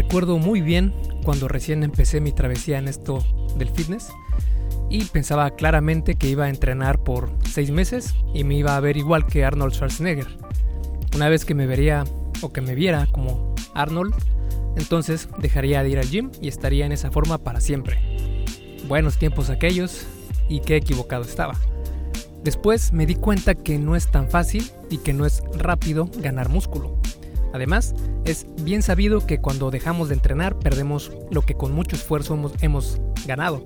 Recuerdo muy bien cuando recién empecé mi travesía en esto del fitness y pensaba claramente que iba a entrenar por seis meses y me iba a ver igual que Arnold Schwarzenegger. Una vez que me vería o que me viera como Arnold, entonces dejaría de ir al gym y estaría en esa forma para siempre. Buenos tiempos aquellos y qué equivocado estaba. Después me di cuenta que no es tan fácil y que no es rápido ganar músculo. Además, es bien sabido que cuando dejamos de entrenar perdemos lo que con mucho esfuerzo hemos, ganado.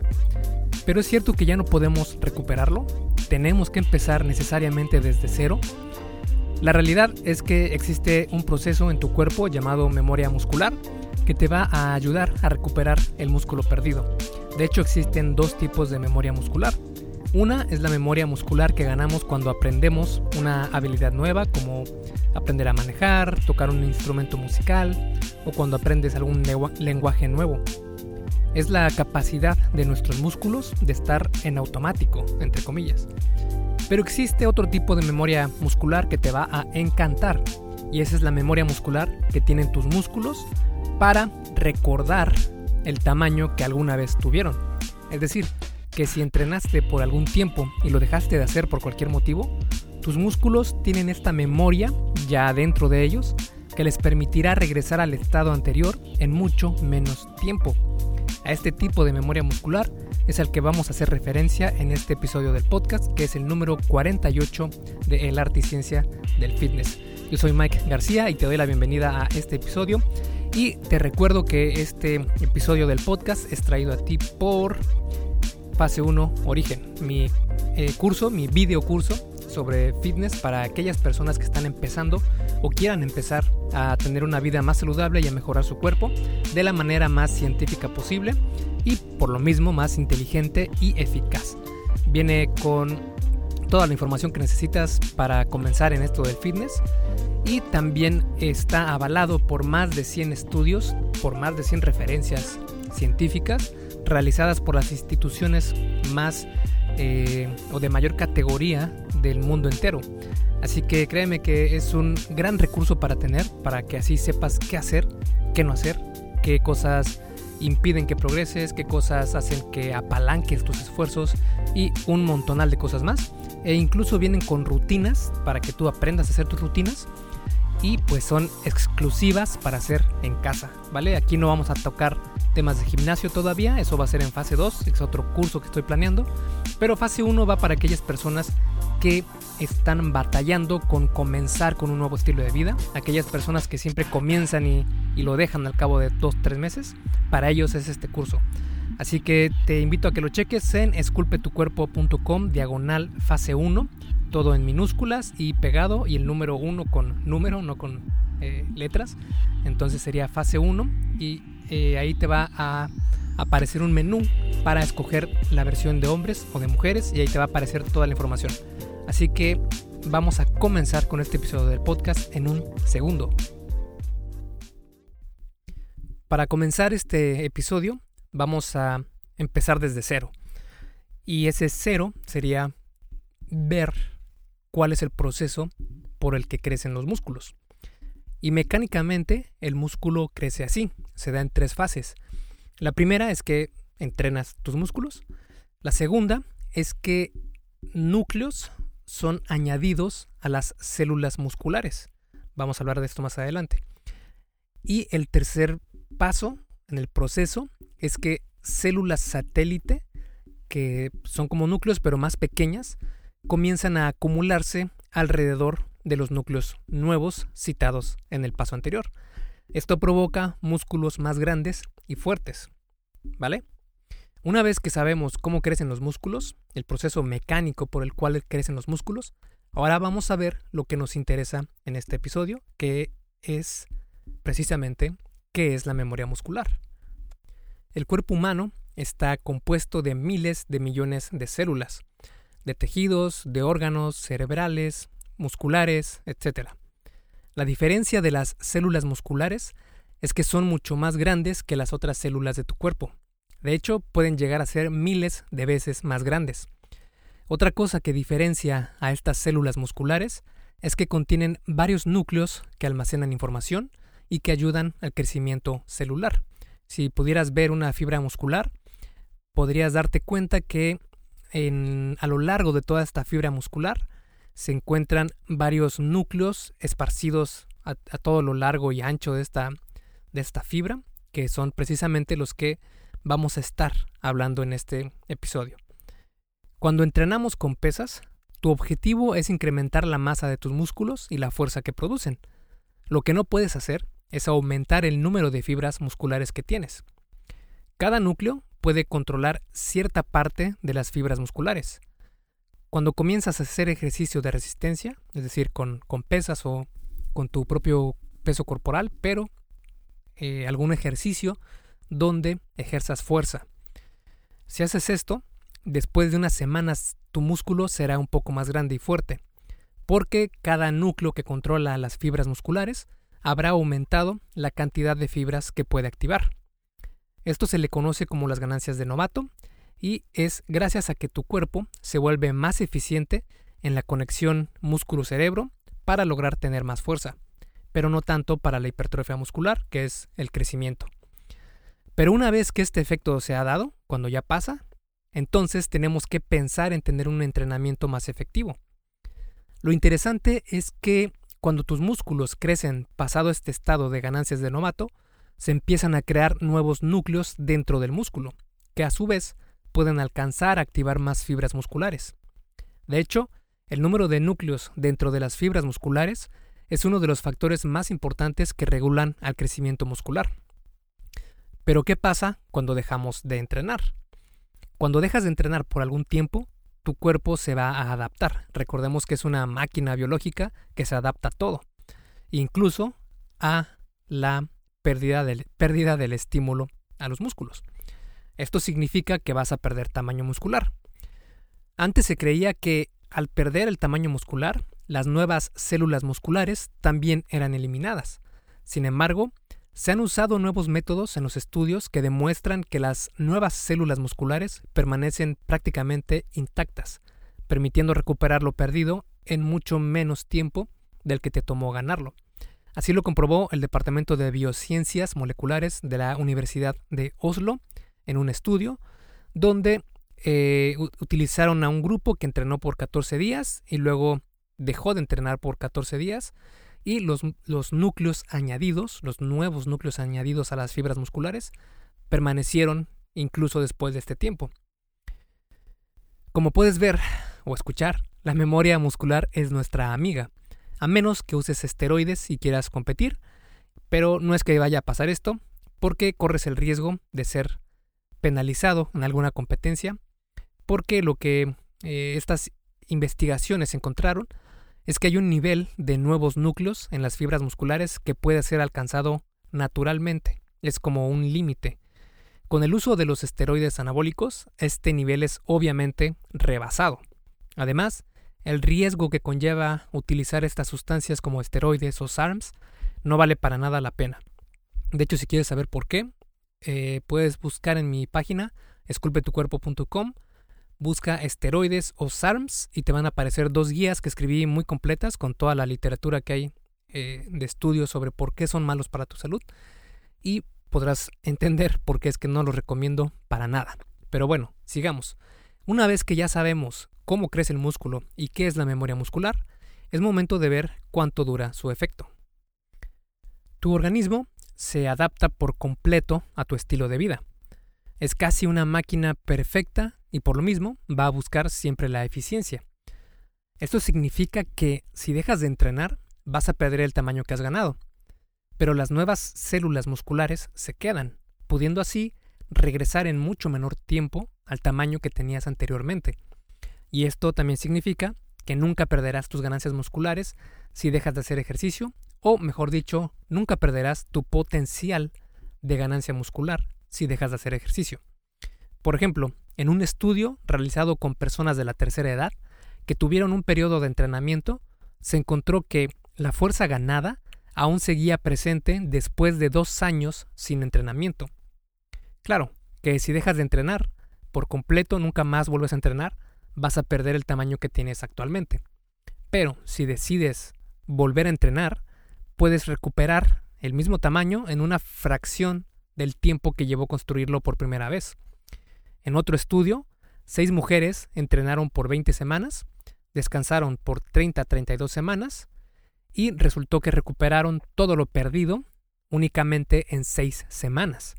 Pero es cierto que ya no podemos recuperarlo, tenemos que empezar necesariamente desde cero. La realidad es que existe un proceso en tu cuerpo llamado memoria muscular que te va a ayudar a recuperar el músculo perdido. De hecho existen dos tipos de memoria muscular. Una es la memoria muscular que ganamos cuando aprendemos una habilidad nueva como aprender a manejar, tocar un instrumento musical o cuando aprendes algún lenguaje nuevo. Es la capacidad de nuestros músculos de estar en automático, entre comillas. Pero existe otro tipo de memoria muscular que te va a encantar y esa es la memoria muscular que tienen tus músculos para recordar el tamaño que alguna vez tuvieron. Es decir, que si entrenaste por algún tiempo y lo dejaste de hacer por cualquier motivo, tus músculos tienen esta memoria ya dentro de ellos que les permitirá regresar al estado anterior en mucho menos tiempo. A este tipo de memoria muscular es al que vamos a hacer referencia en este episodio del podcast, que es el número 48 de El Arte y Ciencia del Fitness. Yo soy Mike García y te doy la bienvenida a este episodio. Y te recuerdo que este episodio del podcast es traído a ti por Fase 1 Origen, mi eh, curso, mi video curso sobre fitness para aquellas personas que están empezando o quieran empezar a tener una vida más saludable y a mejorar su cuerpo de la manera más científica posible y por lo mismo más inteligente y eficaz. Viene con toda la información que necesitas para comenzar en esto del fitness y también está avalado por más de 100 estudios, por más de 100 referencias científicas realizadas por las instituciones más eh, o de mayor categoría del mundo entero. Así que créeme que es un gran recurso para tener, para que así sepas qué hacer, qué no hacer, qué cosas impiden que progreses, qué cosas hacen que apalanques tus esfuerzos y un montonal de cosas más. E incluso vienen con rutinas para que tú aprendas a hacer tus rutinas y pues son exclusivas para hacer en casa, ¿vale? Aquí no vamos a tocar temas de gimnasio todavía, eso va a ser en fase 2, es otro curso que estoy planeando, pero fase 1 va para aquellas personas que están batallando con comenzar con un nuevo estilo de vida, aquellas personas que siempre comienzan y, y lo dejan al cabo de 2-3 meses, para ellos es este curso. Así que te invito a que lo cheques en esculpetucuerpo.com diagonal fase 1, todo en minúsculas y pegado y el número 1 con número, no con eh, letras. Entonces sería fase 1 y eh, ahí te va a aparecer un menú para escoger la versión de hombres o de mujeres y ahí te va a aparecer toda la información. Así que vamos a comenzar con este episodio del podcast en un segundo. Para comenzar este episodio vamos a empezar desde cero. Y ese cero sería ver cuál es el proceso por el que crecen los músculos. Y mecánicamente el músculo crece así, se da en tres fases. La primera es que entrenas tus músculos. La segunda es que núcleos son añadidos a las células musculares. Vamos a hablar de esto más adelante. Y el tercer paso en el proceso es que células satélite, que son como núcleos pero más pequeñas, comienzan a acumularse alrededor de los núcleos nuevos citados en el paso anterior. Esto provoca músculos más grandes y fuertes. ¿Vale? Una vez que sabemos cómo crecen los músculos, el proceso mecánico por el cual crecen los músculos, ahora vamos a ver lo que nos interesa en este episodio, que es precisamente qué es la memoria muscular. El cuerpo humano está compuesto de miles de millones de células, de tejidos, de órganos cerebrales, musculares, etc. La diferencia de las células musculares es que son mucho más grandes que las otras células de tu cuerpo. De hecho, pueden llegar a ser miles de veces más grandes. Otra cosa que diferencia a estas células musculares es que contienen varios núcleos que almacenan información y que ayudan al crecimiento celular. Si pudieras ver una fibra muscular, podrías darte cuenta que a lo largo de toda esta fibra muscular se encuentran varios núcleos esparcidos a, todo lo largo y ancho de esta, de esta fibra, que son precisamente los que vamos a estar hablando en este episodio. Cuando entrenamos con pesas, tu objetivo es incrementar la masa de tus músculos y la fuerza que producen. Lo que no puedes hacer es aumentar el número de fibras musculares que tienes. Cada núcleo puede controlar cierta parte de las fibras musculares. Cuando comienzas a hacer ejercicio de resistencia, es decir, con, pesas o con tu propio peso corporal, pero eh, algún ejercicio donde ejerzas fuerza. Si haces esto, después de unas semanas tu músculo será un poco más grande y fuerte, porque cada núcleo que controla las fibras musculares habrá aumentado la cantidad de fibras que puede activar. Esto se le conoce como las ganancias de novato y es gracias a que tu cuerpo se vuelve más eficiente en la conexión músculo-cerebro para lograr tener más fuerza, pero no tanto para la hipertrofia muscular, que es el crecimiento. Pero una vez que este efecto se ha dado, cuando ya pasa, entonces tenemos que pensar en tener un entrenamiento más efectivo. Lo interesante es que cuando tus músculos crecen pasado este estado de ganancias de novato, se empiezan a crear nuevos núcleos dentro del músculo, que a su vez pueden alcanzar a activar más fibras musculares. De hecho, el número de núcleos dentro de las fibras musculares es uno de los factores más importantes que regulan al crecimiento muscular. Pero ¿qué pasa cuando dejamos de entrenar? Cuando dejas de entrenar por algún tiempo, tu cuerpo se va a adaptar. Recordemos que es una máquina biológica que se adapta a todo, incluso a la pérdida del, pérdida del estímulo a los músculos. Esto significa que vas a perder tamaño muscular. Antes se creía que al perder el tamaño muscular, las nuevas células musculares también eran eliminadas. Sin embargo, se han usado nuevos métodos en los estudios que demuestran que las nuevas células musculares permanecen prácticamente intactas, permitiendo recuperar lo perdido en mucho menos tiempo del que te tomó ganarlo. Así lo comprobó el Departamento de Biociencias Moleculares de la Universidad de Oslo en un estudio donde eh, utilizaron a un grupo que entrenó por 14 días y luego dejó de entrenar por 14 días y los, los núcleos añadidos, los nuevos núcleos añadidos a las fibras musculares, permanecieron incluso después de este tiempo. Como puedes ver o escuchar, la memoria muscular es nuestra amiga, a menos que uses esteroides y quieras competir, pero no es que vaya a pasar esto, porque corres el riesgo de ser penalizado en alguna competencia, porque lo que eh, estas investigaciones encontraron es que hay un nivel de nuevos núcleos en las fibras musculares que puede ser alcanzado naturalmente. Es como un límite. Con el uso de los esteroides anabólicos, este nivel es obviamente rebasado. Además, el riesgo que conlleva utilizar estas sustancias como esteroides o SARMs no vale para nada la pena. De hecho, si quieres saber por qué, eh, puedes buscar en mi página esculpetucuerpo.com busca esteroides o SARMs y te van a aparecer dos guías que escribí muy completas con toda la literatura que hay eh, de estudios sobre por qué son malos para tu salud y podrás entender por qué es que no los recomiendo para nada. Pero bueno, sigamos. Una vez que ya sabemos cómo crece el músculo y qué es la memoria muscular, es momento de ver cuánto dura su efecto. Tu organismo se adapta por completo a tu estilo de vida. Es casi una máquina perfecta y por lo mismo va a buscar siempre la eficiencia. Esto significa que si dejas de entrenar, vas a perder el tamaño que has ganado. Pero las nuevas células musculares se quedan, pudiendo así regresar en mucho menor tiempo al tamaño que tenías anteriormente. Y esto también significa que nunca perderás tus ganancias musculares si dejas de hacer ejercicio, o mejor dicho, nunca perderás tu potencial de ganancia muscular si dejas de hacer ejercicio. Por ejemplo, en un estudio realizado con personas de la tercera edad que tuvieron un periodo de entrenamiento, se encontró que la fuerza ganada aún seguía presente después de dos años sin entrenamiento. Claro, que si dejas de entrenar por completo, nunca más vuelves a entrenar, vas a perder el tamaño que tienes actualmente. Pero si decides volver a entrenar, puedes recuperar el mismo tamaño en una fracción del tiempo que llevó construirlo por primera vez. En otro estudio, seis mujeres entrenaron por 20 semanas, descansaron por 30 a 32 semanas y resultó que recuperaron todo lo perdido únicamente en seis semanas.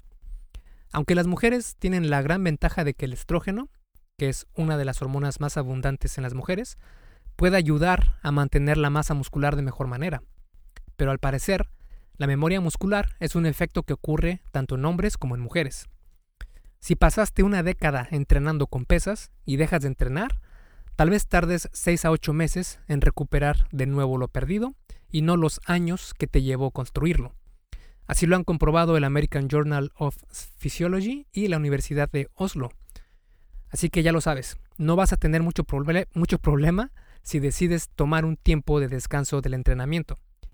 Aunque las mujeres tienen la gran ventaja de que el estrógeno, que es una de las hormonas más abundantes en las mujeres, puede ayudar a mantener la masa muscular de mejor manera. Pero al parecer, la memoria muscular es un efecto que ocurre tanto en hombres como en mujeres. Si pasaste una década entrenando con pesas y dejas de entrenar, tal vez tardes 6 a 8 meses en recuperar de nuevo lo perdido y no los años que te llevó construirlo. Así lo han comprobado el American Journal of Physiology y la Universidad de Oslo. Así que ya lo sabes, no vas a tener mucho, mucho problema si decides tomar un tiempo de descanso del entrenamiento.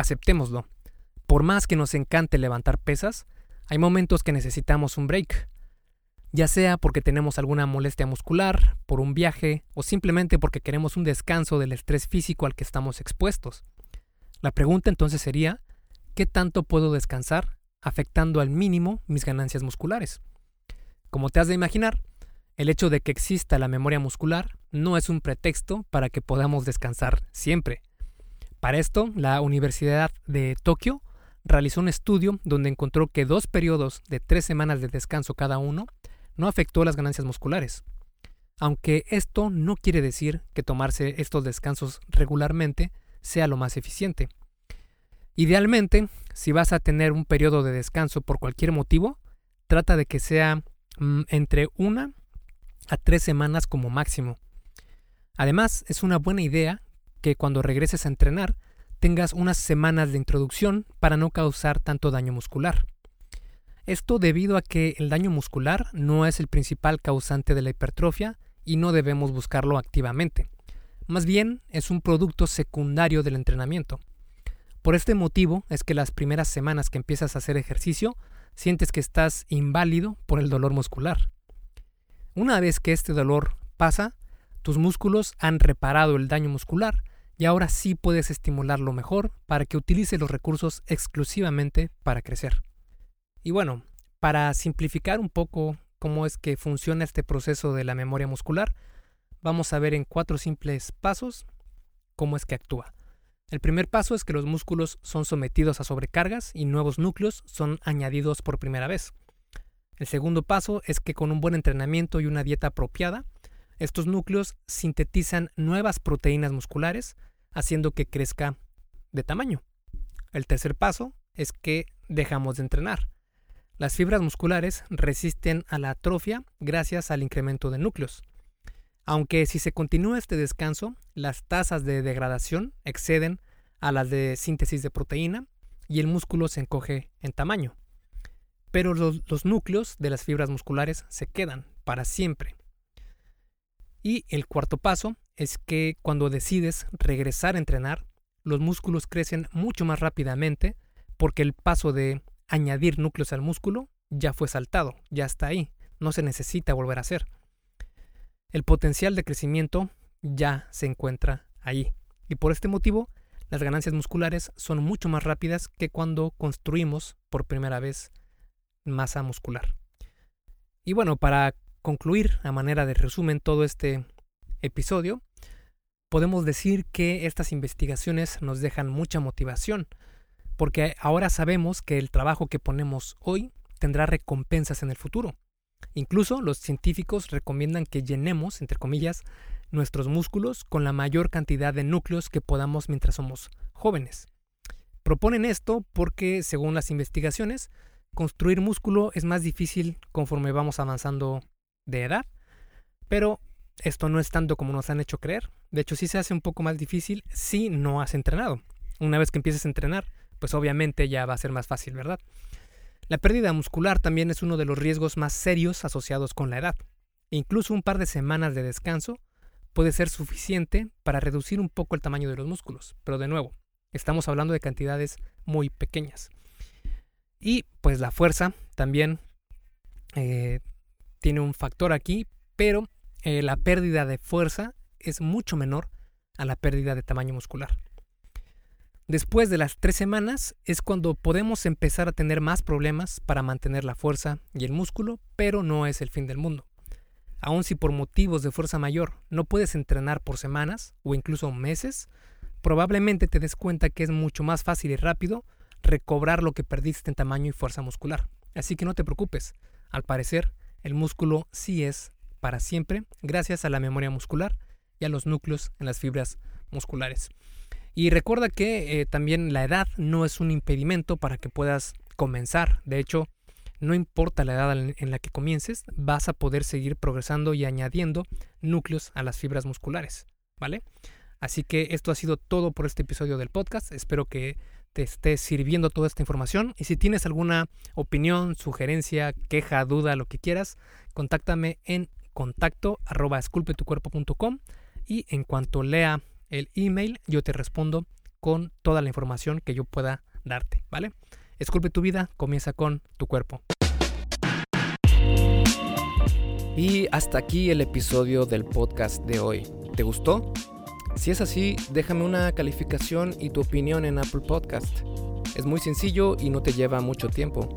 aceptémoslo. Por más que nos encante levantar pesas, hay momentos que necesitamos un break. Ya sea porque tenemos alguna molestia muscular, por un viaje o simplemente porque queremos un descanso del estrés físico al que estamos expuestos. La pregunta entonces sería, ¿qué tanto puedo descansar afectando al mínimo mis ganancias musculares? Como te has de imaginar, el hecho de que exista la memoria muscular no es un pretexto para que podamos descansar siempre. Para esto, la Universidad de Tokio realizó un estudio donde encontró que dos periodos de tres semanas de descanso cada uno no afectó las ganancias musculares. Aunque esto no quiere decir que tomarse estos descansos regularmente sea lo más eficiente. Idealmente, si vas a tener un periodo de descanso por cualquier motivo, trata de que sea mm, entre una a tres semanas como máximo. Además, es una buena idea que cuando regreses a entrenar tengas unas semanas de introducción para no causar tanto daño muscular. Esto debido a que el daño muscular no es el principal causante de la hipertrofia y no debemos buscarlo activamente. Más bien es un producto secundario del entrenamiento. Por este motivo es que las primeras semanas que empiezas a hacer ejercicio sientes que estás inválido por el dolor muscular. Una vez que este dolor pasa, tus músculos han reparado el daño muscular y ahora sí puedes estimularlo mejor para que utilice los recursos exclusivamente para crecer. Y bueno, para simplificar un poco cómo es que funciona este proceso de la memoria muscular, vamos a ver en cuatro simples pasos cómo es que actúa. El primer paso es que los músculos son sometidos a sobrecargas y nuevos núcleos son añadidos por primera vez. El segundo paso es que con un buen entrenamiento y una dieta apropiada, estos núcleos sintetizan nuevas proteínas musculares haciendo que crezca de tamaño. El tercer paso es que dejamos de entrenar. Las fibras musculares resisten a la atrofia gracias al incremento de núcleos. Aunque si se continúa este descanso, las tasas de degradación exceden a las de síntesis de proteína y el músculo se encoge en tamaño. Pero los, núcleos de las fibras musculares se quedan para siempre. Y el cuarto paso es que cuando decides regresar a entrenar, los músculos crecen mucho más rápidamente porque el paso de añadir núcleos al músculo ya fue saltado, ya está ahí, no se necesita volver a hacer. El potencial de crecimiento ya se encuentra ahí y por este motivo las ganancias musculares son mucho más rápidas que cuando construimos por primera vez masa muscular. Y bueno, para concluir a manera de resumen todo este episodio, podemos decir que estas investigaciones nos dejan mucha motivación, porque ahora sabemos que el trabajo que ponemos hoy tendrá recompensas en el futuro. Incluso los científicos recomiendan que llenemos, entre comillas, nuestros músculos con la mayor cantidad de núcleos que podamos mientras somos jóvenes. Proponen esto porque, según las investigaciones, construir músculo es más difícil conforme vamos avanzando de edad, pero esto no es tanto como nos han hecho creer. De hecho, sí se hace un poco más difícil si no has entrenado. Una vez que empieces a entrenar, pues obviamente ya va a ser más fácil, ¿verdad? La pérdida muscular también es uno de los riesgos más serios asociados con la edad. Incluso un par de semanas de descanso puede ser suficiente para reducir un poco el tamaño de los músculos, pero de nuevo, estamos hablando de cantidades muy pequeñas. Y pues la fuerza también eh, tiene un factor aquí, pero eh, la pérdida de fuerza es mucho menor a la pérdida de tamaño muscular. Después de las tres semanas es cuando podemos empezar a tener más problemas para mantener la fuerza y el músculo, pero no es el fin del mundo. Aun si por motivos de fuerza mayor no puedes entrenar por semanas o incluso meses, probablemente te des cuenta que es mucho más fácil y rápido recobrar lo que perdiste en tamaño y fuerza muscular. Así que no te preocupes, al parecer el músculo sí es para siempre gracias a la memoria muscular y a los núcleos en las fibras musculares. Y recuerda que eh, también la edad no es un impedimento para que puedas comenzar. De hecho, no importa la edad en la que comiences, vas a poder seguir progresando y añadiendo núcleos a las fibras musculares, ¿vale? Así que esto ha sido todo por este episodio del podcast. Espero que te esté sirviendo toda esta información. Y si tienes alguna opinión, sugerencia, queja, duda, lo que quieras, contáctame en contacto arroba esculpetucuerpo.com y en cuanto lea el email, yo te respondo con toda la información que yo pueda darte, ¿vale? Esculpe tu vida, comienza con tu cuerpo. Y hasta aquí el episodio del podcast de hoy. ¿Te gustó? Si es así, déjame una calificación y tu opinión en Apple Podcast. Es muy sencillo y no te lleva mucho tiempo.